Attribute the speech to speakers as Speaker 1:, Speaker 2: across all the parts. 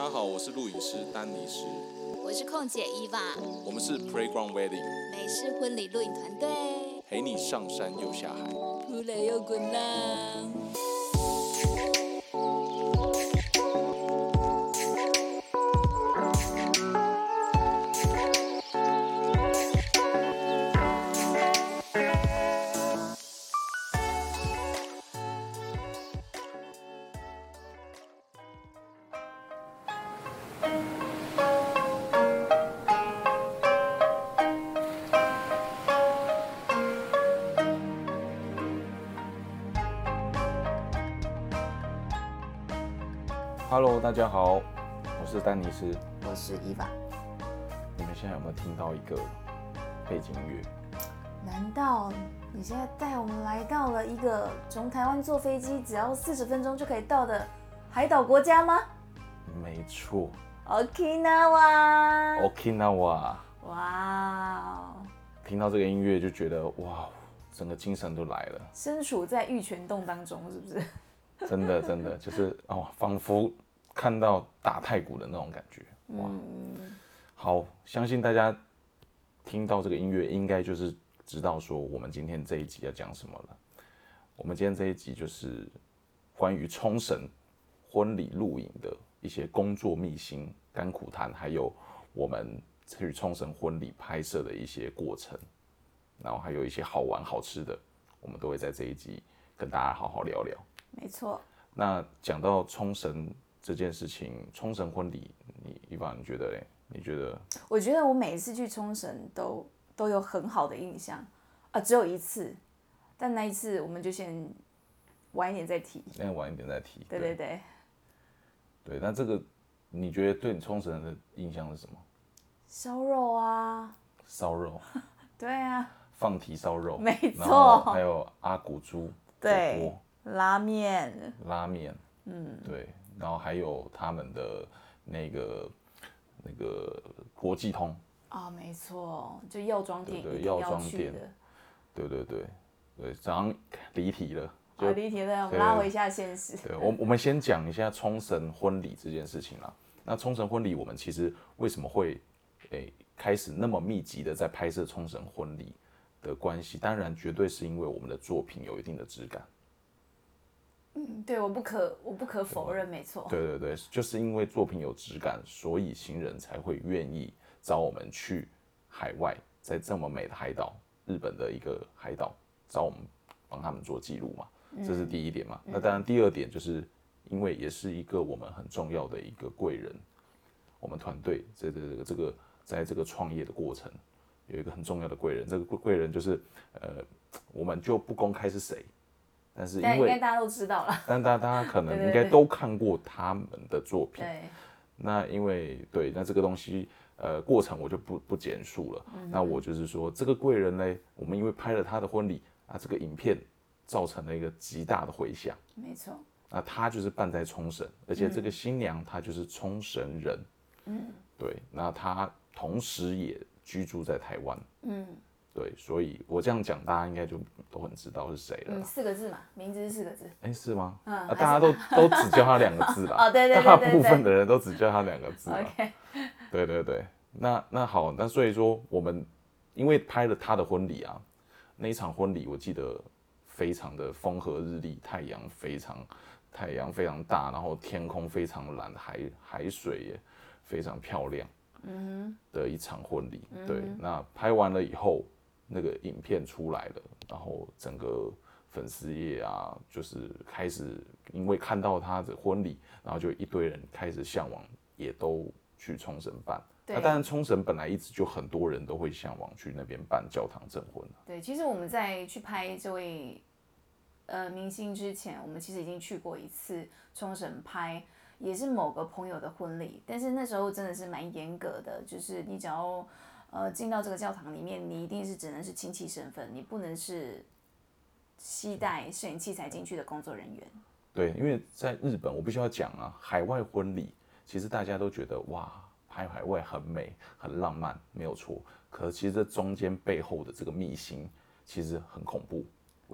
Speaker 1: 大家好，我是录影师丹尼斯，
Speaker 2: 我是空姐伊娃，
Speaker 1: 我们是 Playground Wedding，
Speaker 2: 美式婚礼录影团队，
Speaker 1: 陪你上山又下海，
Speaker 2: 扑来又滚浪。
Speaker 3: 大家好，我是丹尼斯。
Speaker 4: 我是伊凡。
Speaker 3: 你们现在有没有听到一个背景音乐？
Speaker 4: 难道你现在带我们来到了一个从台湾坐飞机只要四十分钟就可以到的海岛国家吗
Speaker 3: 没错
Speaker 4: ？Okinawa。
Speaker 3: ，Okinawa。
Speaker 4: 哇，
Speaker 3: 听到这个音乐就觉得哇，整个精神都来了，
Speaker 4: 身处在玉泉洞当中，是不是？
Speaker 3: 真的真的就是哦，仿佛看到打太鼓的那种感觉。哇，
Speaker 4: 嗯，
Speaker 3: 好，相信大家听到这个音乐，应该就是知道说我们今天这一集要讲什么了。我们今天这一集就是关于冲绳婚礼录影的一些工作秘辛、甘苦谈，还有我们去冲绳婚礼拍摄的一些过程，然后还有一些好玩好吃的，我们都会在这一集跟大家好好聊聊。
Speaker 4: 没错。
Speaker 3: 那讲到冲绳这件事情，冲绳婚礼，你伊凡你觉得嘞？你觉得？
Speaker 4: 我觉得我每一次去冲绳都都有很好的印象啊，只有一次，但那一次我们就先晚一点再提。
Speaker 3: 那晚一点再提。
Speaker 4: 对对对，
Speaker 3: 对，那这个你觉得对你冲绳的印象是什么？
Speaker 4: 烧肉啊，
Speaker 3: 烧肉，
Speaker 4: 对啊，
Speaker 3: 放题烧肉，
Speaker 4: 没错
Speaker 3: 还有阿古猪火
Speaker 4: 对、拉面，
Speaker 3: 拉面，嗯，对，然后还有他们的那个那个国际通，
Speaker 4: 啊、没错，就药妆店
Speaker 3: 对药妆店
Speaker 4: 的。
Speaker 3: 对对对对，这样离题了。就
Speaker 4: 好，离题了，我们拉回一下现实。
Speaker 3: 对，我我们先讲一下冲绳婚礼这件事情啦。那冲绳婚礼，我们其实为什么会诶、开始那么密集的在拍摄冲绳婚礼的关系？当然，绝对是因为我们的作品有一定的质感。
Speaker 4: 嗯对，我不可我不可否认，没错。
Speaker 3: 对对对，就是因为作品有质感，所以行人才会愿意找我们去海外，在这么美的海岛，日本的一个海岛，找我们帮他们做记录嘛，这是第一点嘛。那当然，第二点就是因为也是一个我们很重要的一个贵人，我们团队这这个这个在这个创业的过程有一个很重要的贵人，这个贵贵人就是呃，我们就不公开是谁，但是因为
Speaker 4: 应该大家都知道了。
Speaker 3: 但大大家可能应该都看过他们的作品。
Speaker 4: 对，
Speaker 3: 那因为对，那这个东西呃过程我就不不简述了。
Speaker 4: 嗯
Speaker 3: 那我就是说，这个贵人呢，我们因为拍了他的婚礼啊，这个影片造成了一个极大的回响。
Speaker 4: 没错。
Speaker 3: 那他就是办在冲绳，而且这个新娘她就是冲绳人。嗯，对，那她同时也居住在台湾。
Speaker 4: 嗯
Speaker 3: 对，所以我这样讲，大家应该就都很知道是谁了
Speaker 4: 嗯，四个字嘛，名字是四个字。
Speaker 3: 哎、是吗？
Speaker 4: 嗯
Speaker 3: 啊，大家都都只叫他两个字啦。
Speaker 4: 哦对对对
Speaker 3: 大部分的人都只叫他两个字啦。
Speaker 4: OK，
Speaker 3: 对对对，那那好，那所以说我们因为拍了他的婚礼啊，那一场婚礼我记得非常的风和日丽，太阳非常太阳非常大，然后天空非常蓝，海海水也非常漂亮，嗯的一场婚礼。对，那拍完了以后，那个影片出来了，然后整个粉丝业啊，就是开始因为看到他的婚礼，然后就一堆人开始向往，也都去冲绳办。
Speaker 4: 对。
Speaker 3: 那当然，冲绳本来一直就很多人都会向往去那边办教堂证婚啊。
Speaker 4: 对，其实我们在去拍这位呃明星之前，我们其实已经去过一次冲绳拍，也是某个朋友的婚礼，但是那时候真的是蛮严格的，就是你只要呃进到这个教堂里面，你一定是只能是亲戚身份，你不能是携带摄影器材进去的工作人员。
Speaker 3: 对，因为在日本，我必须要讲啊，海外婚礼其实大家都觉得哇，拍海外很美、很浪漫，没有错。可是其实这中间背后的这个秘辛，其实很恐怖。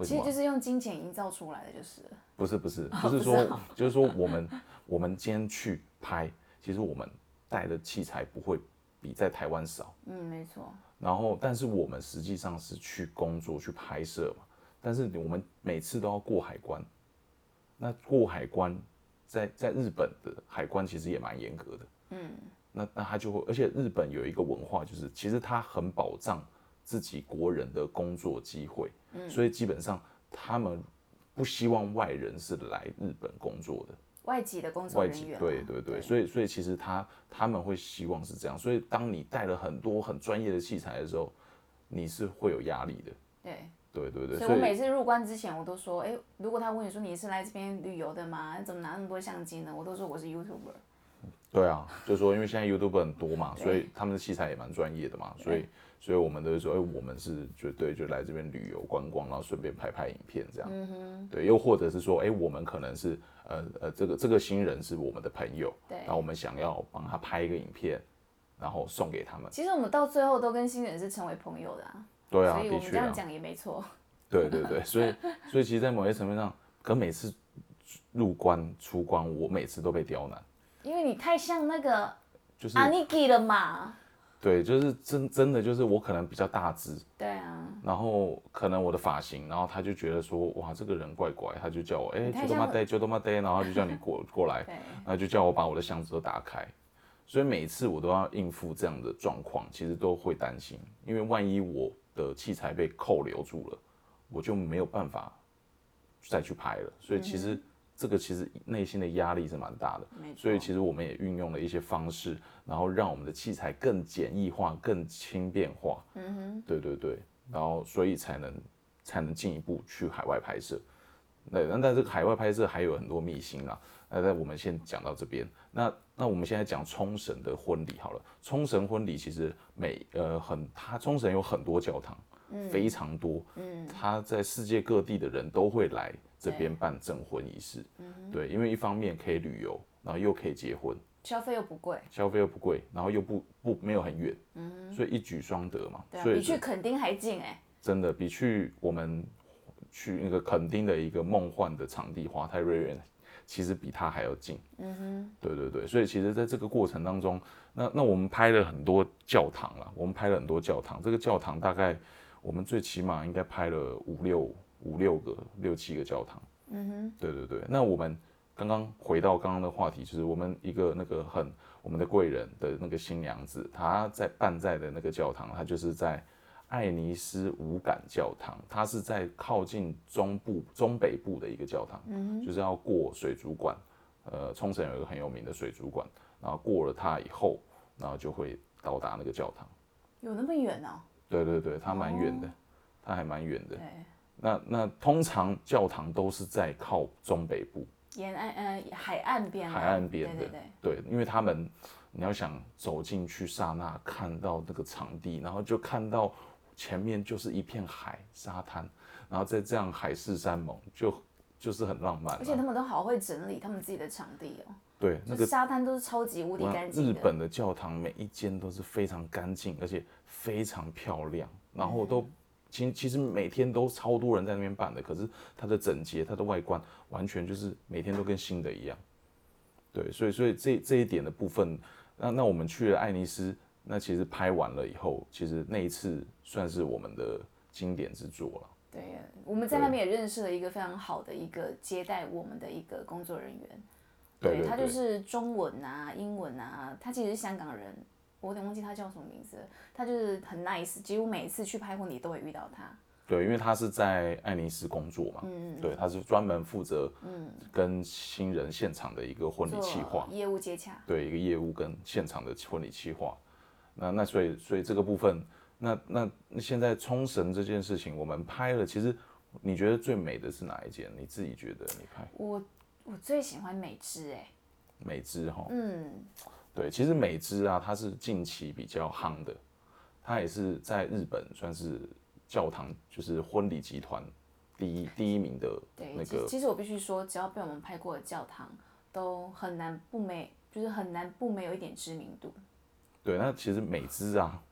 Speaker 4: 其实就是用金钱营造出来的，就是。
Speaker 3: 不是 不是，
Speaker 4: 哦
Speaker 3: 就是说
Speaker 4: 哦，
Speaker 3: 就是说我们我们今天去拍，其实我们带的器材不会比在台湾少。
Speaker 4: 嗯，没错，
Speaker 3: 然后，但是我们实际上是去工作去拍摄嘛，但是我们每次都要过海关。那过海关，在在日本的海关其实也蛮严格的。嗯，那那他就会，而且日本有一个文化，就是其实他很保障自己国人的工作机会，嗯所以基本上他们不希望外人是来日本工作的。
Speaker 4: 外籍的工作人员嘛，
Speaker 3: 对对对，所以所以其实他他们会希望是这样，所以当你带了很多很专业的器材的时候，你是会有压力的。
Speaker 4: 对。
Speaker 3: 对对对，
Speaker 4: 所以我每次入关之前，我都说，哎、如果他问你说你是来这边旅游的吗？你怎么拿那么多相机呢？我都说我是 YouTuber。
Speaker 3: 对啊，就是说因为现在 YouTube 很多嘛，所以他们的器材也蛮专业的嘛，所以所以我们都会说，哎、我们是绝对就来这边旅游观光，然后顺便拍拍影片这样。
Speaker 4: 嗯
Speaker 3: 对，又或者是说，哎、我们可能是呃呃这个这个新人是我们的朋友，
Speaker 4: 对。
Speaker 3: 然后我们想要帮他拍一个影片，然后送给他们。
Speaker 4: 其实我们到最后都跟新人是成为朋友的啊，
Speaker 3: 对啊，
Speaker 4: 所以我们这样讲也没错。
Speaker 3: 对对对，所以所以其实，在某些层面上，可每次入关出关，我每次都被刁难，
Speaker 4: 因为你太像那个
Speaker 3: 就是
Speaker 4: 阿尼基了嘛。
Speaker 3: 对，就是真真的就是我可能比较大只，
Speaker 4: 对啊，
Speaker 3: 然后可能我的发型，然后他就觉得说，哇，这个人怪怪，他就叫我，哎、就他妈呆，就他妈呆，然后就叫你过过来，
Speaker 4: 对，
Speaker 3: 然后就叫我把我的箱子都打开，所以每一次我都要应付这样的状况，其实都会担心，因为万一我的器材被扣留住了，我就没有办法再去拍了，所以其实这个其实内心的压力是蛮大的。所以其实我们也运用了一些方式，然后让我们的器材更简易化、更轻便化。嗯哼，对对对，然后所以才能才能进一步去海外拍摄。那，那但这个海外拍摄还有很多秘辛啊。那那我们先讲到这边。那那我们现在讲冲绳的婚礼好了。冲绳婚礼其实每呃很，它冲绳有很多教堂，非常多。嗯，他在世界各地的人都会来这边办证婚仪式。嗯。对，因为一方面可以旅游，然后又可以结婚，
Speaker 4: 消费又不贵，
Speaker 3: 消费又不贵，然后又不不没有很远，嗯。所以一举双得嘛。
Speaker 4: 对啊，比去垦丁还近哎、
Speaker 3: 真的比去我们去那个垦丁的一个梦幻的场地华泰瑞园，其实比它还要近。嗯哼，对对对，所以其实在这个过程当中，那那我们拍了很多教堂啦，我们拍了很多教堂，这个教堂大概我们最起码应该拍了五六五六个六七个教堂。嗯哼，对对对，那我们刚刚回到刚刚的话题，就是我们一个那个很我们的贵人的那个新娘子，她在办在的那个教堂，她就是在爱尼斯五感教堂，它是在靠近中部中北部的一个教堂，就是要过水族馆，呃，冲绳有一个很有名的水族馆，然后过了它以后，然后就会到达那个教堂。
Speaker 4: 有那么远哦、
Speaker 3: 对对对，它蛮远的，它还蛮远的。
Speaker 4: 对，
Speaker 3: 那那通常教堂都是在靠中北部，
Speaker 4: 沿岸呃海岸边啊，
Speaker 3: 海岸边的
Speaker 4: 对对对，
Speaker 3: 对，因为他们你要想走进去刹那看到那个场地，然后就看到前面就是一片海沙滩，然后在这样海誓山盟，就就是很浪漫、啊。
Speaker 4: 而且他们都好会整理他们自己的场地哦、
Speaker 3: 对那个
Speaker 4: 沙滩都是超级无敌干净的。
Speaker 3: 日本的教堂每一间都是非常干净，而且非常漂亮，然后
Speaker 4: 嗯
Speaker 3: 都其其实每天都超多人在那边办的，可是它的整洁、它的外观完全就是每天都跟新的一样。对，所以所以这这一点的部分，那那我们去了爱尼斯，那其实拍完了以后，其实那一次算是我们的经典之作了。
Speaker 4: 对，我们在那边也认识了一个非常好的一个接待我们的一个工作人员。
Speaker 3: 对
Speaker 4: 他就是中文啊、英文啊，他其实是香港人，我有点忘记他叫什么名字。他就是很 nice，几乎每一次去拍婚礼都会遇到他。
Speaker 3: 对，因为他是在爱尼斯工作嘛，
Speaker 4: 嗯
Speaker 3: 对，他是专门负责嗯跟新人现场的一个婚礼企划，
Speaker 4: 业务接洽。
Speaker 3: 对一个业务跟现场的婚礼企划。那那所以所以这个部分，那那那现在冲绳这件事情，我们拍了，其实你觉得最美的是哪一件？你自己觉得你拍
Speaker 4: 我我最喜欢美姿哎、
Speaker 3: 美姿哈？
Speaker 4: 嗯，
Speaker 3: 对，其实美姿啊，它是近期比较夯的，它也是在日本算是教堂就是婚礼集团第一第一名的
Speaker 4: 对，
Speaker 3: 那个
Speaker 4: 其其实我必须说，只要被我们拍过的教堂，都很难不美，就是很难不没有一点知名度。
Speaker 3: 对，那其实美姿啊，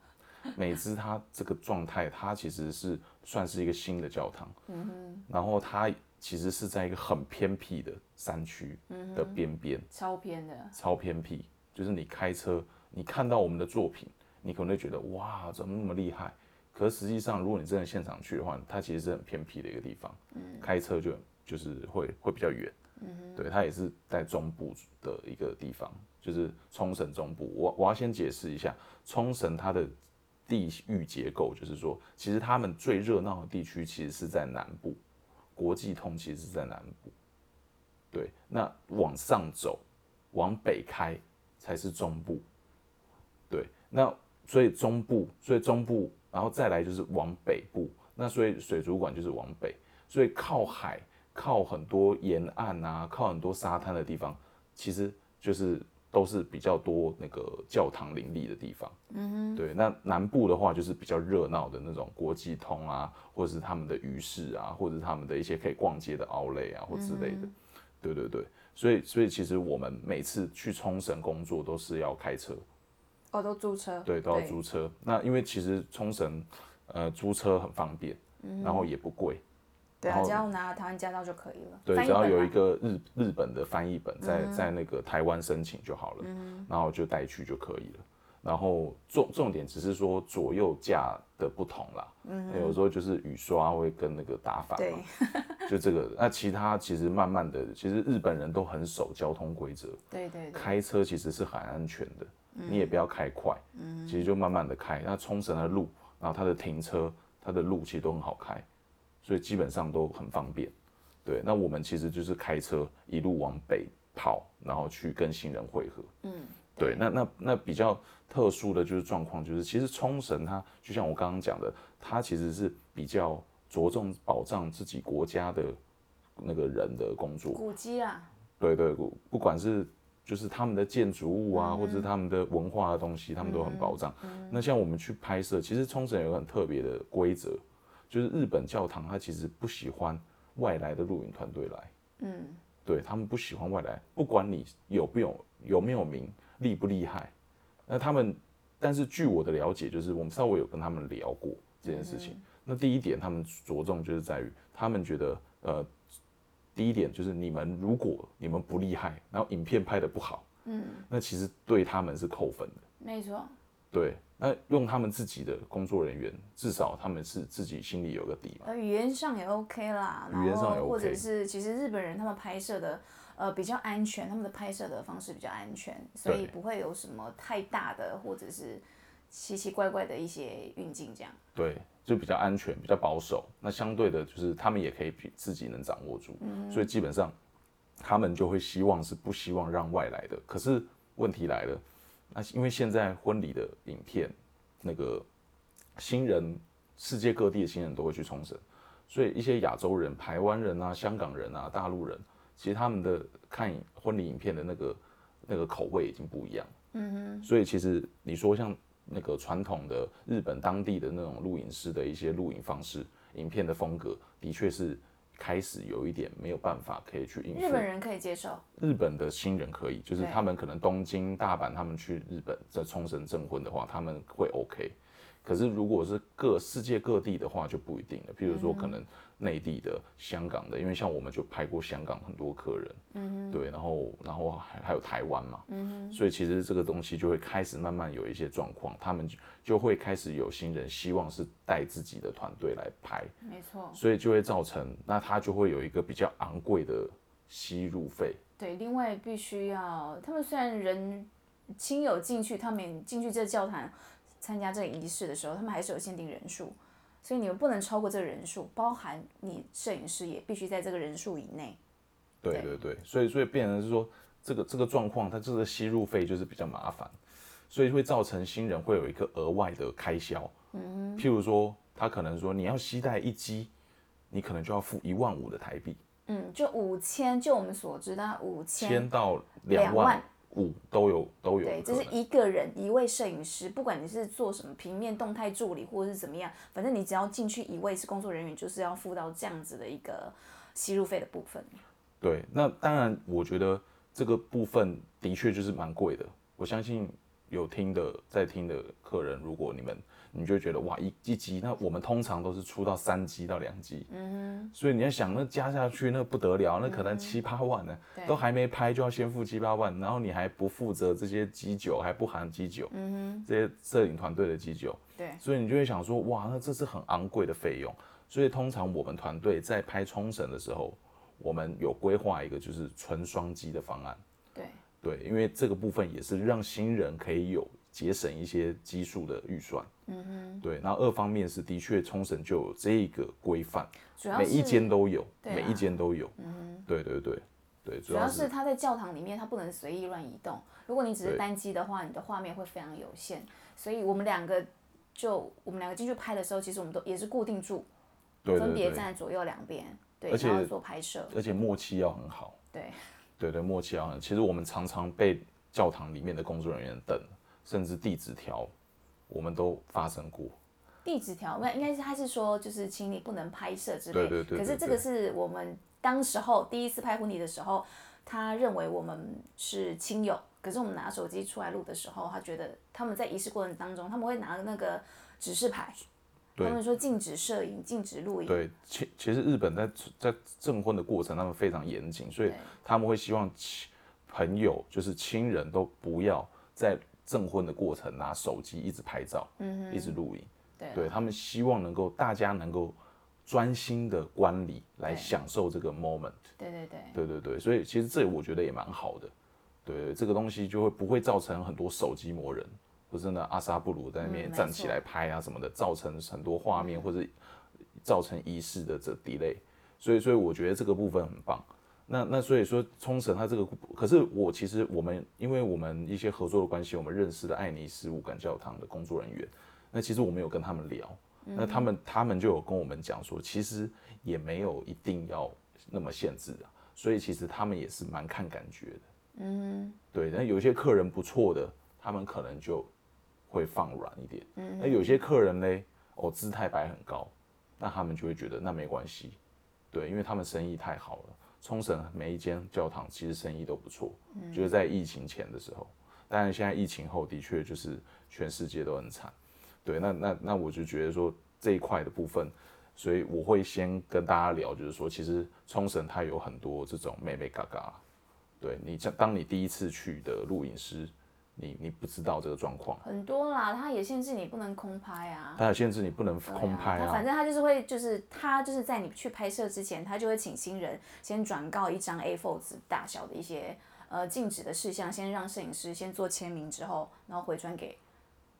Speaker 3: 美姿它这个状态，它其实是算是一个新的教堂，嗯然后它其实是在一个很偏僻的山区的边边，
Speaker 4: 超偏的，
Speaker 3: 超偏僻，就是你开车，你看到我们的作品，你可能会觉得哇，怎么那么厉害？可是实际上，如果你真的现场去的话，它其实是很偏僻的一个地方，嗯开车就就是会会比较远。嗯对，它也是在中部的一个地方，就是冲绳中部。我我要先解释一下，冲绳它的地域结构，就是说，其实他们最热闹的地区其实是在南部，国际通其实是在南部。对，那往上走，往北开才是中部。对，那所以中部，所以中部，然后再来就是往北部，那所以水族馆就是往北，所以靠海。靠很多沿岸啊，靠很多沙滩的地方，其实就是都是比较多那个教堂林立的地方。嗯哼，对。那南部的话，就是比较热闹的那种国际通啊，或者是他们的鱼市啊，或者是他们的一些可以逛街的奥莱啊，或之类的。对对对，所以所以其实我们每次去冲绳工作都是要开车。
Speaker 4: 哦，都租车。
Speaker 3: 对，都要租车。那因为其实冲绳呃租车很方便，然后也不贵。
Speaker 4: 对啊，只要拿台湾驾照就可以了。
Speaker 3: 对，只要有一个日日本的翻译本，在在那个台湾申请就好了，然后就带去就可以了。然后重重点只是说左右架的不同啦，嗯有时候就是雨刷会跟那个打反嘛，就这个。那其他其实慢慢的，其实日本人都很守交通规则，
Speaker 4: 对对，
Speaker 3: 开车其实是很安全的，你也不要开快，嗯其实就慢慢的开。那冲绳的路，然后它的停车，它的路其实都很好开。所以基本上都很方便，对。那我们其实就是开车一路往北跑，然后去跟行人汇合。嗯，对。那那那比较特殊的就是状况，就是其实冲绳它就像我刚刚讲的，它其实是比较着重保障自己国家的那个人的工作。
Speaker 4: 古迹啊。
Speaker 3: 对对，不管是就是他们的建筑物啊，或者是他们的文化的东西，他们都很保障。那像我们去拍摄，其实冲绳有个很特别的规则。就是日本教堂，他其实不喜欢外来的录影团队来，嗯，对他们不喜欢外来，不管你有不有有没有名，厉不厉害，那他们，但是据我的了解，就是我们稍微有跟他们聊过这件事情。那第一点，他们着重就是在于，他们觉得，呃，第一点就是你们如果你们不厉害，然后影片拍的不好，嗯，那其实对他们是扣分的。
Speaker 4: 没错。
Speaker 3: 对。那用他们自己的工作人员，至少他们是自己心里有个底嘛。
Speaker 4: 语言上也 OK 啦，
Speaker 3: 语言上也 OK。
Speaker 4: 或者是其实日本人他们拍摄的呃比较安全，他们的拍摄的方式比较安全，所以不会有什么太大的或者是奇奇怪怪的一些运镜这样。
Speaker 3: 对，就比较安全，比较保守。那相对的，就是他们也可以比自己能掌握住，所以基本上他们就会希望是不希望让外来的。可是问题来了。那因为现在婚礼的影片，那个新人，世界各地的新人都会去冲绳，所以一些亚洲人、台湾人啊、香港人啊、大陆人，其实他们的看婚礼影片的那个那个口味已经不一样。嗯哼。所以其实你说像那个传统的日本当地的那种录影师的一些录影方式、影片的风格，的确是。开始有一点没有办法可以去应付。
Speaker 4: 日本人可以接受，
Speaker 3: 日本的新人可以，就是他们可能东京、大阪，他们去日本在冲绳证婚的话，他们会 OK。可是如果是各世界各地的话就不一定了，譬如说可能。内地的、香港的，因为像我们就拍过香港很多客人，嗯对，然后然后还还有台湾嘛，嗯所以其实这个东西就会开始慢慢有一些状况，他们就就会开始有新人希望是带自己的团队来拍，
Speaker 4: 没错，
Speaker 3: 所以就会造成那他就会有一个比较昂贵的吸入费，
Speaker 4: 对，另外必须要他们虽然人亲友进去，他们进去这教堂参加这个仪式的时候，他们还是有限定人数。所以你们不能超过这个人数，包含你摄影师也必须在这个人数以内。
Speaker 3: 对对对，所以所以变成是说，这个这个状况，它这个吸入费就是比较麻烦，所以会造成新人会有一个额外的开销。嗯譬如说，他可能说你要吸带一机，你可能就要付一万五的台币。
Speaker 4: 嗯，就五千，就我们所知的五千
Speaker 3: 到两万。五都有都有，
Speaker 4: 对，这是一个人一位摄影师，不管你是做什么平面动态助理或者是怎么样，反正你只要进去一位是工作人员，就是要付到这样子的一个吸入费的部分。
Speaker 3: 对，那当然，我觉得这个部分的确就是蛮贵的。我相信有听的在听的客人，如果你们你就会觉得哇一一集，那我们通常都是出到三集到两集，嗯所以你要想那加下去那不得了，那可能七八万呢，
Speaker 4: 对
Speaker 3: 都还没拍就要先付七八万，然后你还不负责这些基酒，还不含基酒，嗯这些摄影团队的基酒，
Speaker 4: 对，
Speaker 3: 所以你就会想说，哇，那这是很昂贵的费用。所以通常我们团队在拍冲绳的时候，我们有规划一个就是纯双机的方案。
Speaker 4: 对，
Speaker 3: 对，因为这个部分也是让新人可以有节省一些基数的预算。嗯哼。对，然后二方面是的确冲绳就有这个规范，
Speaker 4: 主要
Speaker 3: 每一间都有，
Speaker 4: 啊
Speaker 3: 每一间都有。嗯哼。对对对对，主
Speaker 4: 主要
Speaker 3: 是
Speaker 4: 是它在教堂里面，它不能随意乱移动。如果你只是单机的话，你的画面会非常有限。所以我们两个就我们两个进去拍的时候，其实我们都也是固定住，
Speaker 3: 对对对，
Speaker 4: 分别站在左右两边，对，
Speaker 3: 而且
Speaker 4: 然后做拍摄。
Speaker 3: 而且默契要很好。
Speaker 4: 对，
Speaker 3: 对对，默契要很。其实我们常常被教堂里面的工作人员等，甚至递纸条，我们都发生过。
Speaker 4: 递纸条，那应该是他是说就是请你不能拍摄之类。
Speaker 3: 对对对对
Speaker 4: 可是这个是我们当时候第一次拍婚礼的时候，他认为我们是亲友，可是我们拿手机出来录的时候，他觉得他们在仪式过程当中，他们会拿那个指示牌，他
Speaker 3: 对
Speaker 4: 们说禁止摄影、禁止录影。
Speaker 3: 对，其其实日本在在证婚的过程，他们非常严谨，所以他们会希望亲朋友就是亲人都不要在证婚的过程拿手机一直拍照，嗯一直录影。
Speaker 4: 对
Speaker 3: 他们希望能够大家能够专心的观礼来享受这个 moment。
Speaker 4: 对对对
Speaker 3: 对对对，所以其实这我觉得也蛮好的。对，这个东西就会不会造成很多手机魔人，或是呢阿萨布鲁在那边站起来拍啊什么的，造成很多画面或者造成仪式的这 delay。所以，所以我觉得这个部分很棒。那那所以说冲绳它这个，可是我其实我们因为我们一些合作的关系，我们认识了爱尼斯武感教堂的工作人员。那其实我们有跟他们聊，那他们他们就有跟我们讲说，其实也没有一定要那么限制啊，所以其实他们也是蛮看感觉的。嗯，对。那有些客人不错的，他们可能就会放软一点。嗯，那有些客人嘞，哦，姿态摆很高，那他们就会觉得那没关系。对，因为他们生意太好了，冲绳每一间教堂其实生意都不错，就是在疫情前的时候。当然，现在疫情后的确就是全世界都很惨。对，那那那我就觉得说这一块的部分，所以我会先跟大家聊，就是说，其实冲绳它有很多这种妹妹嘎嘎。对你，像当你第一次去的录影师，你你不知道这个状况，
Speaker 4: 很多啦，他也限制你不能空拍啊。
Speaker 3: 它也限制你不能空拍啊。
Speaker 4: 他反正他就是会，就是他就是在你去拍摄之前，他就会请新人先转告一张 A4 纸大小的一些呃禁止的事项，先让摄影师先做签名之后，然后回传给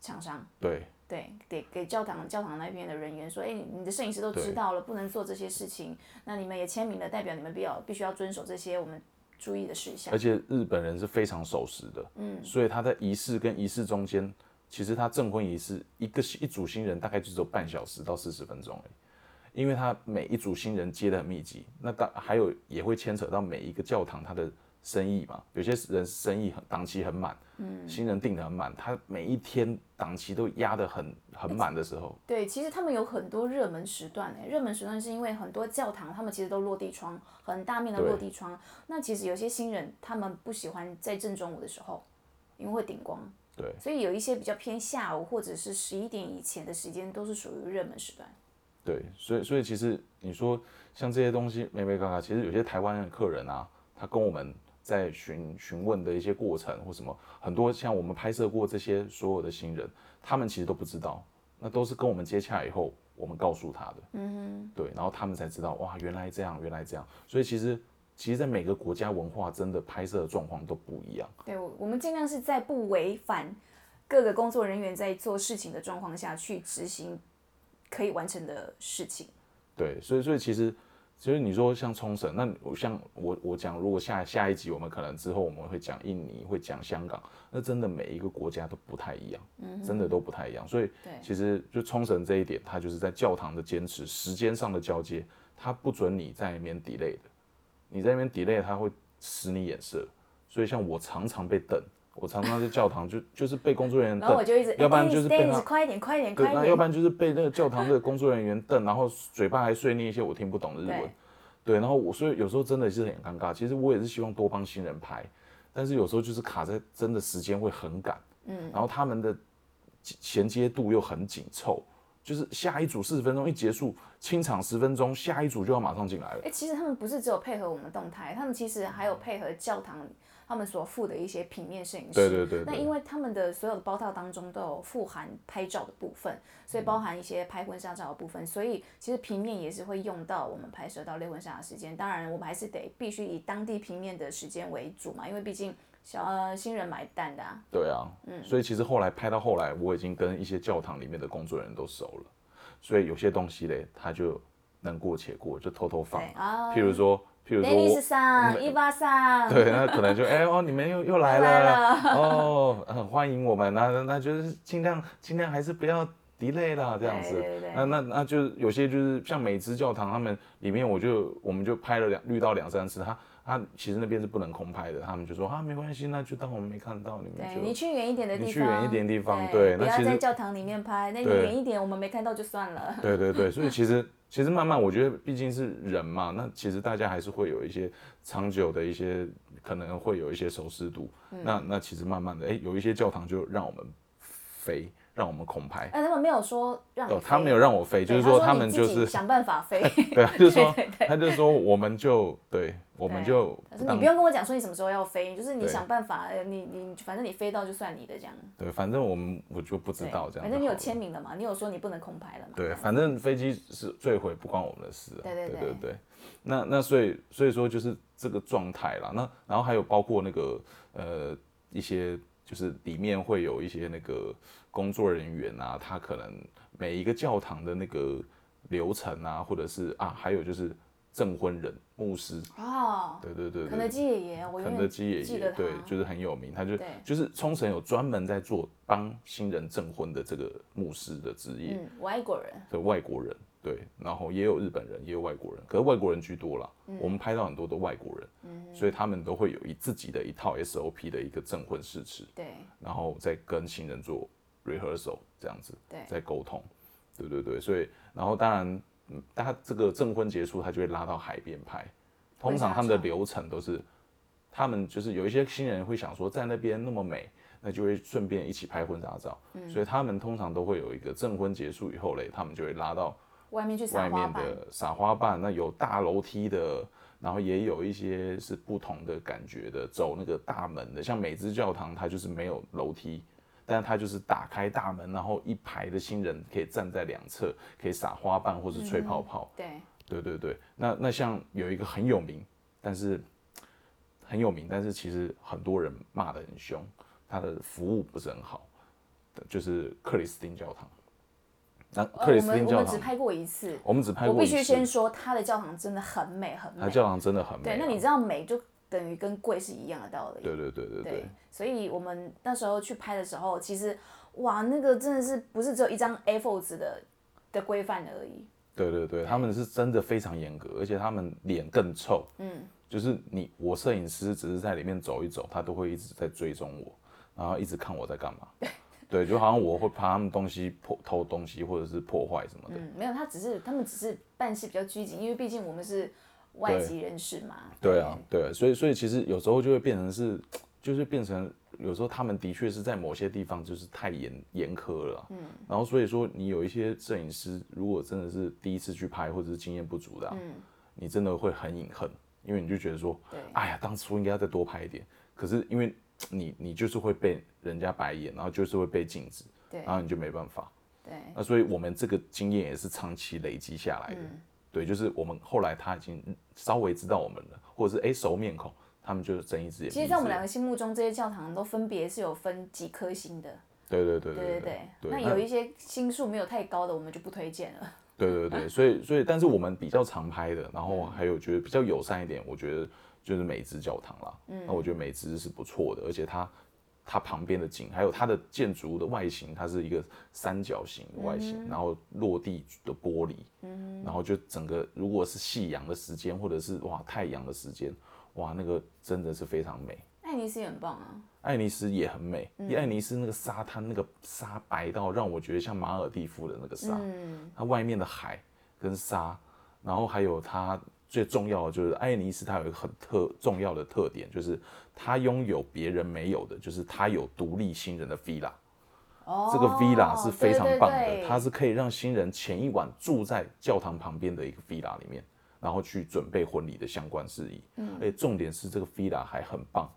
Speaker 4: 厂商。
Speaker 3: 对
Speaker 4: 对，给给教堂教堂那边的人员说，哎、你的摄影师都知道了，不能做这些事情，那你们也签名了，代表你们必要必须要遵守这些我们注意的事项
Speaker 3: 而。且日本人是非常守时的，嗯，所以他在仪式跟仪式中间，其实他证婚仪式一个一组新人大概就只有半小时到四十分钟而已，因为他每一组新人接的很密集，那当还有也会牵扯到每一个教堂他的生意嘛，有些人生意很档期很满，嗯，新人订的很满，他每一天档期都压得很很满的时候，
Speaker 4: 对，其实他们有很多热门时段诶，热门时段是因为很多教堂他们其实都落地窗，很大面的落地窗。那其实有些新人他们不喜欢在正中午的时候，因为会顶光，
Speaker 3: 对。
Speaker 4: 所以有一些比较偏下午或者是十一点以前的时间都是属于热门时段。
Speaker 3: 对，所以所以其实你说像这些东西，美美嘎嘎，其实有些台湾的客人啊，他跟我们在询询问的一些过程或什么，很多像我们拍摄过这些所有的新人，他们其实都不知道，那都是跟我们接洽以后，我们告诉他的，嗯哼，对，然后他们才知道，哇，原来这样，原来这样，所以其实其实，在每个国家文化真的拍摄的状况都不一样，
Speaker 4: 对，我我们尽量是在不违反各个工作人员在做事情的状况下去执行可以完成的事情。
Speaker 3: 对，所以所以其实其实你说像冲绳，那我像我我讲，如果下下一集我们可能之后我们会讲印尼，会讲香港，那真的每一个国家都不太一样，真的都不太一样。所以其实就冲绳这一点，它就是在教堂的坚持，时间上的交接，它不准你在那边 delay 的，你在那边 delay，它会使你眼色。所以像我常常被等，我常常在教堂就就是被工作人员
Speaker 4: 然后我
Speaker 3: 瞪，
Speaker 4: 就一直，
Speaker 3: 要不然
Speaker 4: 哎
Speaker 3: 就是被他
Speaker 4: 快一点，快一点，快一点。
Speaker 3: 那要不然就是被那个教堂的工作人员瞪，然后嘴巴还碎念一些我听不懂的日文
Speaker 4: 对。
Speaker 3: 对，然后我所以有时候真的是很尴尬。其实我也是希望多帮新人拍，但是有时候就是卡在真的时间会很赶，嗯，然后他们的衔接度又很紧凑，就是下一组四十分钟一结束，清场十分钟，下一组就要马上进来了
Speaker 4: 哎、。其实他们不是只有配合我们动态，他们其实还有配合教堂他们所附的一些平面摄影师。
Speaker 3: 对对
Speaker 4: 那因为他们的所有的包套当中都有富含拍照的部分，所以包含一些拍婚纱照的部分，所以其实平面也是会用到我们拍摄到类婚纱的时间。当然，我们还是得必须以当地平面的时间为主嘛，因为毕竟小呃新人买单的、啊。
Speaker 3: 对啊，嗯所以其实后来拍到后来，我已经跟一些教堂里面的工作人员都熟了，所以有些东西嘞，他就能过且过，就偷偷放。
Speaker 4: 啊
Speaker 3: 譬如说，譬如说
Speaker 4: ，Dennis
Speaker 3: 我，
Speaker 4: 上，伊娃上，
Speaker 3: 对，那可能就哎、哦，你们又又来了，哦，很欢迎我们，那那那就是尽量尽量还是不要 delay 啦，这样子。那那那就是有些就是像美芝教堂，他们里面我就我们就拍了两遇到两三次，他他其实那边是不能空拍的，他们就说啊没关系，那就当我们没看到，你们就
Speaker 4: 对你去远一点的地方，
Speaker 3: 你去远一点地方
Speaker 4: 对，不要
Speaker 3: 对那其实
Speaker 4: 在教堂里面拍，那你远一点，我们没看到就算了。
Speaker 3: 对对对，所以其实其实慢慢，我觉得毕竟是人嘛，那其实大家还是会有一些长久的一些可能会有一些熟视度。
Speaker 4: 嗯
Speaker 3: 那那其实慢慢的，哎，有一些教堂就让我们飞，让我们空拍。
Speaker 4: 哎，他们没有说让你
Speaker 3: 哦，他没有让我飞，就是说
Speaker 4: 他
Speaker 3: 们就是
Speaker 4: 想办法飞。
Speaker 3: 对，他就说
Speaker 4: 对对
Speaker 3: 他就说我们就对，我们就当
Speaker 4: 他说你不用跟我讲说你什么时候要飞，就是你想办法，呃你你反正你飞到就算你的这样。
Speaker 3: 对，反正我们我就不知道这样。
Speaker 4: 反正你有签名了嘛，你有说你不能空拍了嘛。
Speaker 3: 对，反正飞机是坠毁不关我们的事、
Speaker 4: 对对对
Speaker 3: 对那那所以所以说就是这个状态啦。那然后还有包括那个呃一些就是里面会有一些那个工作人员啊，他可能每一个教堂的那个流程啊，或者是啊，还有就是证婚人牧师，
Speaker 4: 哦，
Speaker 3: 对对对对。
Speaker 4: 肯德基爷爷，我
Speaker 3: 肯德基爷爷，对，就是很有名，他就就是冲绳有专门在做帮新人证婚的这个牧师的职业。
Speaker 4: 嗯，外国人，
Speaker 3: 对外国人，对，然后也有日本人，也有外国人，可是外国人居多啦。
Speaker 4: 嗯。
Speaker 3: 我们拍到很多的外国人，所以他们都会有一自己的一套 SOP 的一个证婚誓词，
Speaker 4: 对。
Speaker 3: 然后再跟新人做 rehearsal 这样子，
Speaker 4: 对。
Speaker 3: 在沟通，对对对，所以然后当然，嗯他这个证婚结束，他就会拉到海边拍，通常他们的流程都是，他们就是有一些新人会想说，在那边那么美。那就会顺便一起拍婚纱照，
Speaker 4: 嗯。
Speaker 3: 所以他们通常都会有一个证婚结束以后嘞，他们就会拉到
Speaker 4: 外面去
Speaker 3: 外面，的撒花瓣，那有大楼梯的，然后也有一些是不同的感觉的，走那个大门的，像美之教堂，它就是没有楼梯，但是它就是打开大门，然后一排的新人可以站在两侧，可以撒花瓣或是吹泡泡。
Speaker 4: 对
Speaker 3: 对对对，那那像有一个很有名，但是很有名，但是其实很多人骂得很凶，他的服务不是很好，就是克里斯汀教堂。那
Speaker 4: 呃
Speaker 3: 克里斯汀教堂，我
Speaker 4: 们只拍过一次，
Speaker 3: 我们只拍过一次。
Speaker 4: 必须先说他的教堂真的很美很美。
Speaker 3: 它教堂真的很美、啊。
Speaker 4: 对，那你知道美就等于跟贵是一样的道理。
Speaker 3: 对对对对对
Speaker 4: 对，所以我们那时候去拍的时候，其实哇，那个真的是不是只有一张 A4 纸的的规范而已。
Speaker 3: 对对对，他们是真的非常严格，而且他们脸更臭。嗯，就是你我摄影师只是在里面走一走，他都会一直在追踪我，然后一直看我在干嘛。对，就好像我会怕他们东西破偷东西或者是破坏什么的。
Speaker 4: 嗯，没有，他只是他们只是办事比较拘谨，因为毕竟我们是外籍人士嘛。
Speaker 3: 对啊，对，所以所以其实有时候就会变成是，就是变成有时候他们的确是在某些地方就是太严严苛了啊、嗯，然后所以说你有一些摄影师，如果真的是第一次去拍或者是经验不足的、啊，你真的会很隐恨，因为你就觉得说，
Speaker 4: 对
Speaker 3: 哎呀，当初应该要再多拍一点，可是因为你你就是会被人家白眼，然后就是会被禁止，
Speaker 4: 对
Speaker 3: 然后你就没办法。
Speaker 4: 对
Speaker 3: 那所以我们这个经验也是长期累积下来的。
Speaker 4: 嗯
Speaker 3: 对，就是我们后来他已经稍微知道我们了，或者是哎熟面孔，他们就睁一只眼。
Speaker 4: 其实，在我们两个心目中，这些教堂都分别是有分几颗星的。
Speaker 3: 对对对
Speaker 4: 对
Speaker 3: 对
Speaker 4: 对
Speaker 3: 对，
Speaker 4: 那有一些星数没有太高的，我们就不推荐了。
Speaker 3: 对对对，所以所以但是我们比较常拍的，然后还有觉得比较友善一点，我觉得就是美姿教堂啦。嗯，那我觉得美姿是不错的，而且它它旁边的景，还有它的建筑物的外形，它是一个三角形的外形，然后落地的玻璃，嗯，然后就整个如果是夕阳的时间，或者是哇太阳的时间，哇那个真的是非常美。
Speaker 4: 爱尼斯也很棒啊，
Speaker 3: 爱尼斯也很美，因为爱尼斯那个沙滩那个沙白到让我觉得像马尔蒂夫的那个沙，它外面的海跟沙，然后还有它最重要的就是爱尼斯它有一个很特重要的特点，就是他拥有别人没有的，就是他有独立新人的 villa。
Speaker 4: 哦，
Speaker 3: 这个 villa 是非常棒的，
Speaker 4: 对对对
Speaker 3: 它是可以让新人前一晚住在教堂旁边的一个 villa 里面，然后去准备婚礼的相关事宜。嗯，而且重点是这个 villa 还很棒，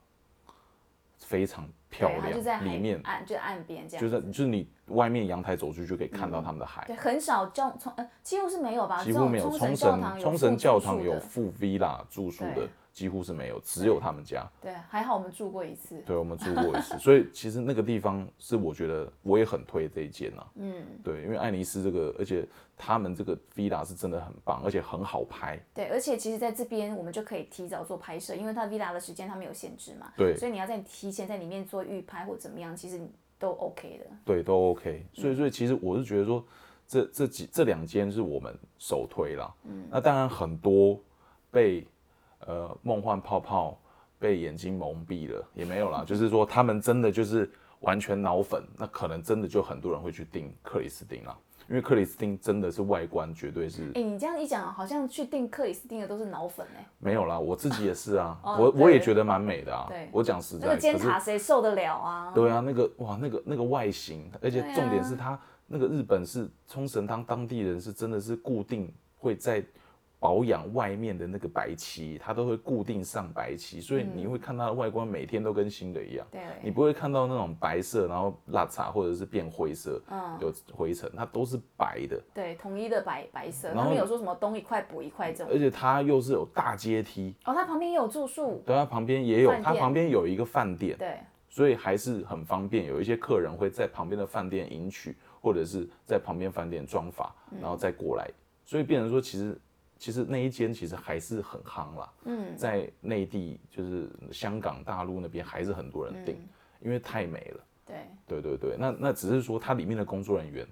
Speaker 3: 非常漂亮，里面
Speaker 4: 岸就在岸边这样，
Speaker 3: 就是就是你外面阳台走出去就可以看到他们的海。
Speaker 4: 对，很少教从呃几乎是没有吧，
Speaker 3: 几乎没有。冲绳冲绳教堂有
Speaker 4: 堂有
Speaker 3: 附 villa 住宿的
Speaker 4: 对，
Speaker 3: 几乎是没有，只有他们家。
Speaker 4: 对，还好我们住过一次。
Speaker 3: 对，我们住过一次，所以其实那个地方是我觉得我也很推这一间呐、嗯，对，因为爱尼斯这个，而且他们这个 villa 是真的很棒，而且很好拍。
Speaker 4: 对，而且其实在这边我们就可以提早做拍摄，因为它 villa 的时间它没有限制嘛，
Speaker 3: 对
Speaker 4: 所以你要在提前在里面做预拍或怎么样，其实都 OK 的。
Speaker 3: 对，都 OK。所以，所以其实我是觉得说，这这几这两间是我们首推啦。嗯，那当然很多被呃梦幻泡泡被眼睛蒙蔽了，也没有啦。就是说他们真的就是完全脑粉，那可能真的就很多人会去订克里斯汀啦，因为克里斯汀真的是外观绝对是
Speaker 4: 哎，你这样一讲，好像去订克里斯汀的都是脑粉哎、
Speaker 3: 没有啦。我自己也是啊，
Speaker 4: 哦
Speaker 3: 我我也觉得蛮美的啊
Speaker 4: 对。
Speaker 3: 我讲实在，
Speaker 4: 那个尖
Speaker 3: 可是
Speaker 4: 塔谁受得了啊？
Speaker 3: 对啊，那个哇，那个那个外形，而且重点是它那个日本是冲绳当当地人是真的是固定会在保养外面的那个白漆，它都会固定上白漆，所以你会看它的外观每天都跟新的一样。
Speaker 4: 对。
Speaker 3: 你不会看到那种白色，然后蜡茶或者是变灰色，
Speaker 4: 嗯。
Speaker 3: 有灰尘，它都是白的，
Speaker 4: 对，统一的白白色，
Speaker 3: 然后
Speaker 4: 有说什么东一块补一块这种。
Speaker 3: 而。且它又是有大阶梯，
Speaker 4: 哦，它旁边也有住宿，
Speaker 3: 对，它旁边也有它旁边有一个饭店，
Speaker 4: 对，
Speaker 3: 所以还是很方便。有一些客人会在旁边的饭店迎娶，或者是在旁边饭店装法，然后再过来。所以变成说，其实其实那一间其实还是很夯啦。嗯，在内地就是香港、大陆那边还是很多人订，因为太美了。
Speaker 4: 对，
Speaker 3: 对对对，那那只是说它里面的工作人员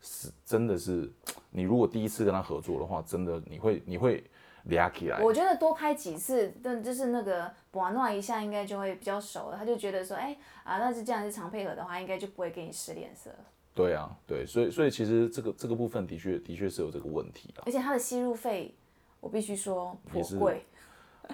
Speaker 3: 是真的是，你如果第一次跟他合作的话，真的你会你会俩起来。
Speaker 4: 我觉得多拍几次，但就是那个玩弄一下，应该就会比较熟了。他就觉得说，哎、啊，那是这样是常配合的话，应该就不会给你使脸色。
Speaker 3: 对啊，对，所以所以其实这个这个部分的确的确是有这个问题的。
Speaker 4: 而且它的吸入费，我必须说颇
Speaker 3: 也是
Speaker 4: 贵。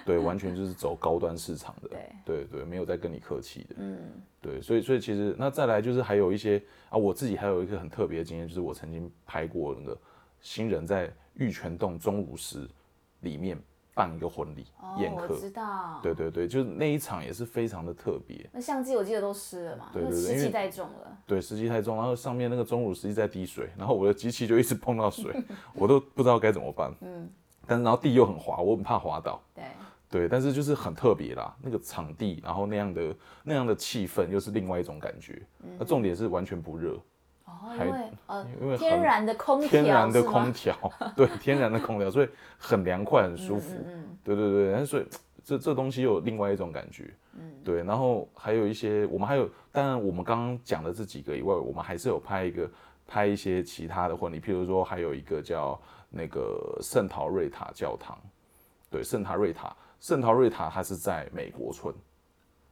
Speaker 3: 对，完全就是走高端市场的，
Speaker 4: 对
Speaker 3: 对对，没有在跟你客气的，嗯，对，所以所以其实那再来就是还有一些啊，我自己还有一个很特别的经验，就是我曾经拍过那个新人在玉泉洞钟乳石里面办一个婚礼
Speaker 4: 哦，
Speaker 3: 宴客，
Speaker 4: 我知道。
Speaker 3: 对对对，就是那一场也是非常的特别，
Speaker 4: 那相机我记得都湿了嘛，
Speaker 3: 对对对湿气
Speaker 4: 太重了。
Speaker 3: 对，湿气太重，然后上面那个钟乳石一直在滴水，然后我的机器就一直碰到水，我都不知道该怎么办，嗯，但是然后地又很滑，我很怕滑倒。
Speaker 4: 对，
Speaker 3: 对，但是就是很特别啦，那个场地，然后那样的那样的气氛，又是另外一种感觉。那、重点是完全不热，
Speaker 4: 哦，
Speaker 3: 还
Speaker 4: 因为呃
Speaker 3: 因为
Speaker 4: 天然的空调
Speaker 3: 天然的空调，对，天然的空调，所以很凉快，很舒服。嗯对对对，但所以这这东西又有另外一种感觉。嗯，对，然后还有一些，我们还有，当然我们刚刚讲的这几个以外，我们还是有拍一个拍一些其他的婚礼，譬如说还有一个叫那个圣陶瑞塔教堂，对，圣塔瑞塔，圣陶瑞塔它是在美国村。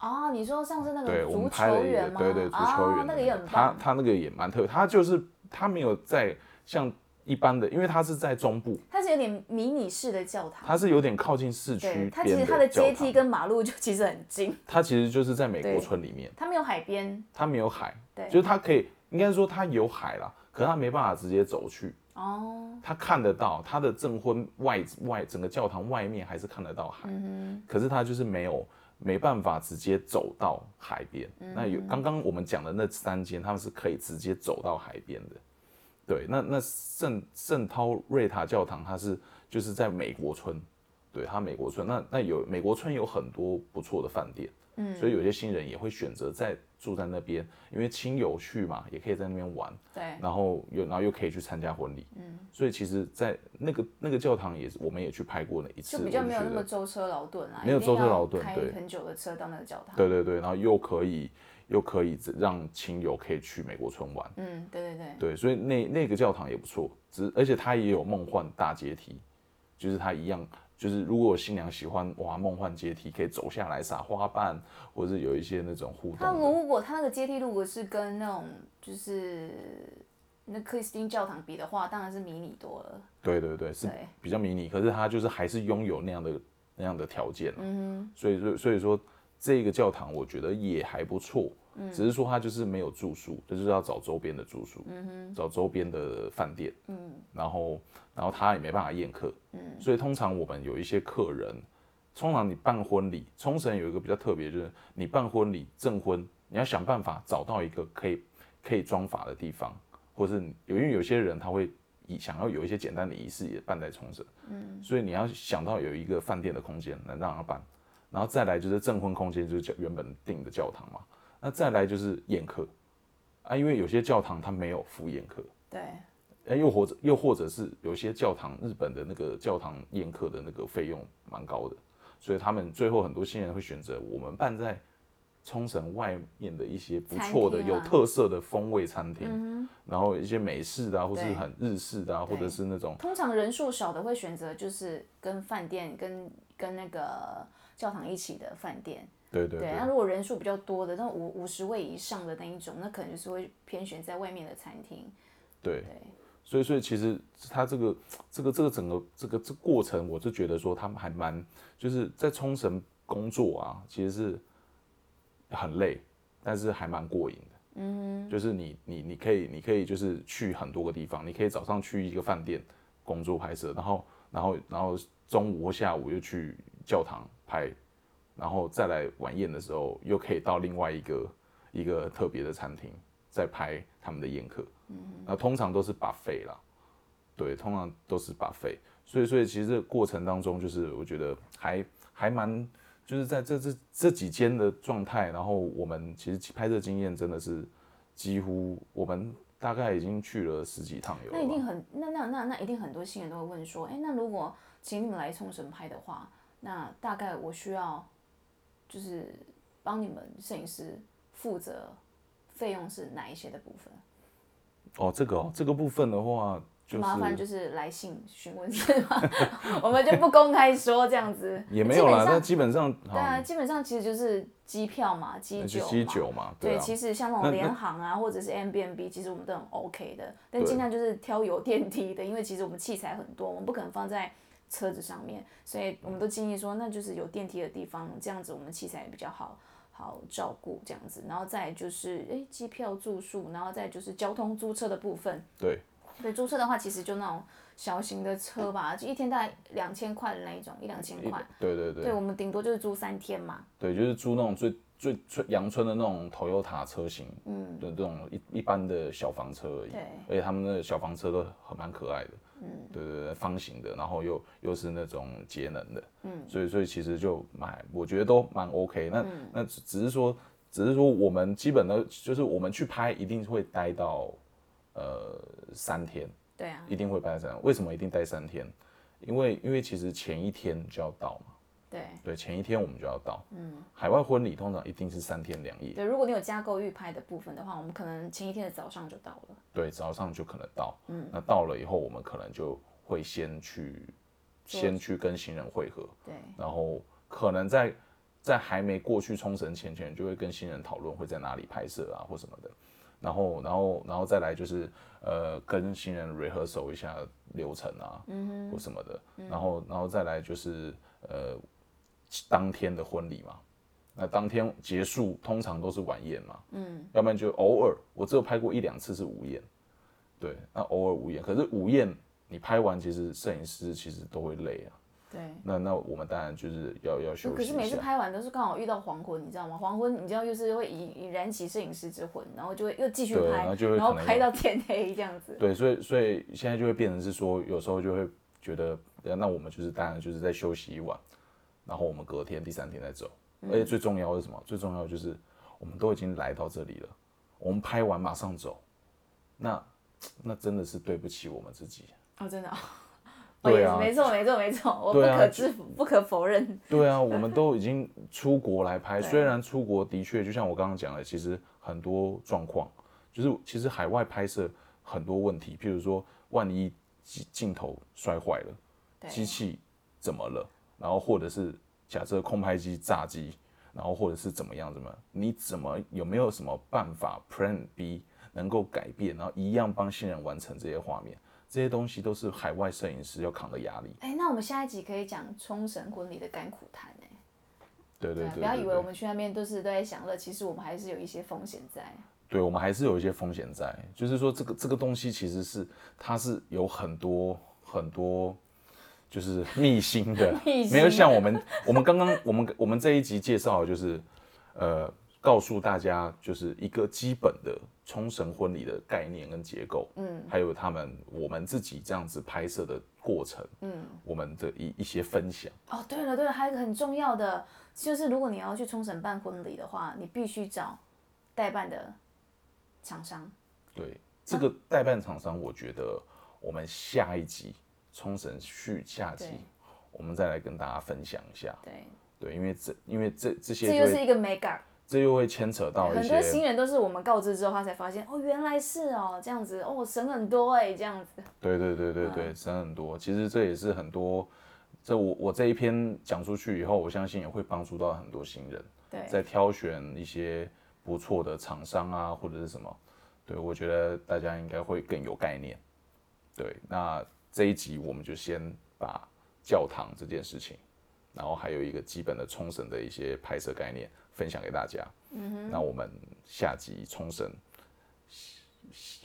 Speaker 4: 哦，你说上次那，个足
Speaker 3: 我们拍了一个
Speaker 4: 球员，吗？
Speaker 3: 对对，足球员、
Speaker 4: 哦，那个也很
Speaker 3: 他
Speaker 4: 棒。
Speaker 3: 他那个也蛮特别，他就是他没有在像一般的，因为他是在中部，
Speaker 4: 它是有点迷你式的教堂。
Speaker 3: 他是有点靠近市
Speaker 4: 对，
Speaker 3: 区
Speaker 4: 它其实
Speaker 3: 边
Speaker 4: 它的阶梯跟马路就其实很近，
Speaker 3: 它其实就是在美国村里面，
Speaker 4: 它没有海边。
Speaker 3: 它没有海，
Speaker 4: 对
Speaker 3: 就是它可以，应该说它有海啦，可是它没办法直接走去，
Speaker 4: 哦，
Speaker 3: 他看得到他的证婚外外整个教堂外面还是看得到海，
Speaker 4: 嗯
Speaker 3: 可是他就是没有没办法直接走到海边。
Speaker 4: 嗯
Speaker 3: 那有刚刚我们讲的那三间，他们是可以直接走到海边的。对，那那圣圣涛瑞塔教堂，它是就是在美国村，对，它美国村，那那有美国村有很多不错的饭店，嗯，所以有些新人也会选择在住在那边，因为亲友去嘛，也可以在那边玩，
Speaker 4: 对，
Speaker 3: 然后又然后又可以去参加婚礼，嗯，所以其实，在那个那个教堂也是，我们也去拍过那一次，
Speaker 4: 就比较没有那么舟车劳顿啊，
Speaker 3: 没有舟车劳顿
Speaker 4: 开
Speaker 3: 对
Speaker 4: 很久的车到那个教堂。
Speaker 3: 对对对，然后又可以又可以让亲友可以去美国村玩，
Speaker 4: 嗯，对对对，
Speaker 3: 对，所以那那个教堂也不错，只而且它也有梦幻大阶梯，就是它一样，就是如果新娘喜欢哇梦幻阶梯，可以走下来撒花瓣，或者有一些那种互动那，
Speaker 4: 如果它那个阶梯如果是跟那种就是那克里斯汀教堂比的话，当然是迷你多了。
Speaker 3: 对对对，是比较迷你，可是它就是还是拥有那样的那样的条件、嗯所以所以所以说这个教堂我觉得也还不错，只是说它就是没有住宿，就是要找周边的住宿，找周边的饭店，然后然后他也没办法宴客，所以通常我们有一些客人，通常你办婚礼，冲绳有一个比较特别，就是你办婚礼证婚，你要想办法找到一个可以可以装法的地方，或是有因为有些人他会想要有一些简单的仪式也办在冲绳，嗯，所以你要想到有一个饭店的空间能让他办，然后再来就是证婚空间，就是教原本定的教堂嘛，那再来就是宴客，啊，因为有些教堂它没有付宴客，
Speaker 4: 对，
Speaker 3: 哎，又或者又或者是有些教堂，日本的那个教堂宴客的那个费用蛮高的，所以他们最后很多新人会选择我们办在冲绳外面的一些不错的、
Speaker 4: 啊
Speaker 3: 有特色的风味餐厅，然后一些美式的啊，或是很日式的啊，或者是那种
Speaker 4: 通常人数少的会选择就是跟饭店、跟跟那个教堂一起的饭店。对，
Speaker 3: 对对
Speaker 4: 如果人数比较多的，那五五十位以上的那一种，那可能就是会偏选在外面的餐厅。
Speaker 3: 对
Speaker 4: 对，
Speaker 3: 所以所以其实他这个这个这个整个这个这过程，我就觉得说他们还蛮就是在冲绳工作啊，其实是很累，但是还蛮过瘾的。嗯，就是你你你可以你可以就是去很多个地方，你可以早上去一个饭店工作拍摄，然后然后然后中午或下午又去教堂拍，然后再来晚宴的时候又可以到另外一个一个特别的餐厅再拍他们的宴客。嗯。那通常都是把费啦，对，通常都是把费，所以所以其实这个过程当中，就是我觉得还还蛮，就是在这这这几间的状态，然后我们其实拍摄经验真的是几乎我们大概已经去了十几趟有了，
Speaker 4: 那一定很那那那那一定很多新人都会问说，哎，那如果请你们来冲绳拍的话，那大概我需要就是帮你们摄影师负责费用是哪一些的部分？
Speaker 3: 哦，这个哦这个部分的话，就是
Speaker 4: 麻烦就是来信询问是吗？我们就不公开说这样子。
Speaker 3: 也没有啦，那
Speaker 4: 基
Speaker 3: 基本上
Speaker 4: 对啊，基本上其实就是机票嘛，机
Speaker 3: 那
Speaker 4: 酒嘛。
Speaker 3: 就基酒嘛，
Speaker 4: 对，
Speaker 3: 啊，
Speaker 4: 其实像那种联航啊，或者是 M B N B，其实我们都很 OK 的，但尽量就是挑有电梯的，因为其实我们器材很多，我们不可能放在车子上面，所以我们都建议说，那就是有电梯的地方，这样子我们器材也比较好好照顾这样子，然后再就是诶机票、住宿，然后再就是交通租车的部分。
Speaker 3: 对
Speaker 4: 对，租车的话，其实就那种小型的车吧，就一天大概两千块的那一种，一两千
Speaker 3: 一
Speaker 4: 块。
Speaker 3: 对对对
Speaker 4: 对，我们顶多就是租三天嘛。
Speaker 3: 对，就是租那种最最最阳春的那种 Toyota 车型，嗯，的这种一一般的小房车而已。
Speaker 4: 对
Speaker 3: 而且他们的小房车都很蛮可爱的，嗯，对对对，方形的，然后又又是那种节能的，嗯，所以所以其实就买，我觉得都蛮 OK 那。那只只是说，只是说我们基本的，就是我们去拍一定会待到呃三天，
Speaker 4: 对啊，
Speaker 3: 一定会拍三天。为什么一定待三天？因为因为其实前一天就要到嘛。
Speaker 4: 对。
Speaker 3: 对，前一天我们就要到。嗯，海外婚礼通常一定是三天两夜。
Speaker 4: 对，如果你有加购预拍的部分的话，我们可能前一天的早上就到了。
Speaker 3: 对，早上就可能到。嗯，那到了以后，我们可能就会先去，先去跟新人会合，
Speaker 4: 对，
Speaker 3: 然后可能在在还没过去冲绳前前，就会跟新人讨论会在哪里拍摄啊或什么的。然后，然后，然后再来就是呃，跟新人 rehearsal 一下流程啊，嗯、或什么的。然后，然后再来就是呃，当天的婚礼嘛。那当天结束通常都是晚宴嘛，嗯，要不然就偶尔，我只有拍过一两次是午宴，对，那偶尔午宴，可是午宴你拍完，其实摄影师其实都会累啊，
Speaker 4: 对。
Speaker 3: 那那我们当然就是要要休息
Speaker 4: 可是每次，拍完都是刚好遇到黄昏，你知道吗？黄昏你知道又是会引引燃起摄影师之魂，然后就会又继续拍，
Speaker 3: 然后
Speaker 4: 拍到天黑这样子。
Speaker 3: 对，所以所以现在就会变成是说，有时候就会觉得，呃那我们就是当然就是在休息一晚，然后我们隔天第三天再走，而且最重要的是什么？最重要的就是我们都已经来到这里了，我们拍完马上走，那那真的是对不起我们自己。
Speaker 4: 哦，真的、哦。
Speaker 3: 对啊
Speaker 4: 没错，没错，没错，我不可置否，不可否认。
Speaker 3: 对啊，我们都已经出国来拍，虽然出国的确就像我刚刚讲的，其实很多状况，就是其实海外拍摄很多问题，譬如说万一镜镜头摔坏了，
Speaker 4: 对
Speaker 3: 机器怎么了，然后或者是假设空拍机炸机，然后或者是怎么样怎么样，你怎么有没有什么办法 Plan B 能够改变，然后一样帮新人完成这些画面，这些东西都是海外摄影师要扛的压力。
Speaker 4: 哎，那我们下一集可以讲冲绳婚礼的甘苦谈哎。啊
Speaker 3: 对对对，
Speaker 4: 不要以为我
Speaker 3: 们
Speaker 4: 们去那边都是都在享乐，其实我们还是有一些风险在。
Speaker 3: 对我们还是有一些风险在，就是说这个这个东西其实是它是有很多很多就是秘辛 的，没有像我们我们刚刚 我们我们这一集介绍就是呃告诉大家就是一个基本的冲绳婚礼的概念跟结构，嗯，还有他们我们自己这样子拍摄的过程，嗯，我们的一一些分享。
Speaker 4: 哦，对了对了，还有一个很重要的，就是如果你要去冲绳办婚礼的话，你必须找代办的厂商。
Speaker 3: 对这个代办厂商，我觉得我们下一集冲绳续下集，我们再来跟大家分享一下。
Speaker 4: 对，
Speaker 3: 对，因为这因为这这些
Speaker 4: 这又是一个 mega。
Speaker 3: 这又会牵扯到一
Speaker 4: 很多新，人都是我们告知之后，他才发现哦，原来是哦，这样子哦，省很多哎，这样子。
Speaker 3: 对对对对
Speaker 4: 嗯
Speaker 3: 对，省很多。其实这也是很多，这我我这一篇讲出去以后，我相信也会帮助到很多新人，
Speaker 4: 对，
Speaker 3: 在挑选一些不错的厂商啊，或者是什么。对，我觉得大家应该会更有概念。对，那这一集我们就先把教堂这件事情，然后还有一个基本的冲绳的一些拍摄概念分享给大家。嗯那我们下集冲绳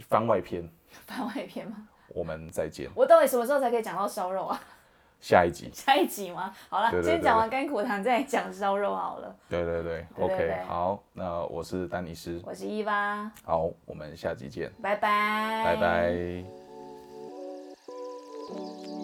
Speaker 3: 番外篇，
Speaker 4: 番外篇吗？
Speaker 3: 我们再见。
Speaker 4: 我到底什么时候才可以讲到烧肉啊？
Speaker 3: 下一集，
Speaker 4: 下一集吗？好了，
Speaker 3: 对对
Speaker 4: 先讲完甘苦谈，再讲烧肉好了。
Speaker 3: 对对对
Speaker 4: 对
Speaker 3: o
Speaker 4: 对
Speaker 3: k
Speaker 4: 对
Speaker 3: 好，那我是丹尼斯，
Speaker 4: 我是伊娃，
Speaker 3: 好，我们下集见，
Speaker 4: 拜拜，
Speaker 3: 拜拜。Thank you.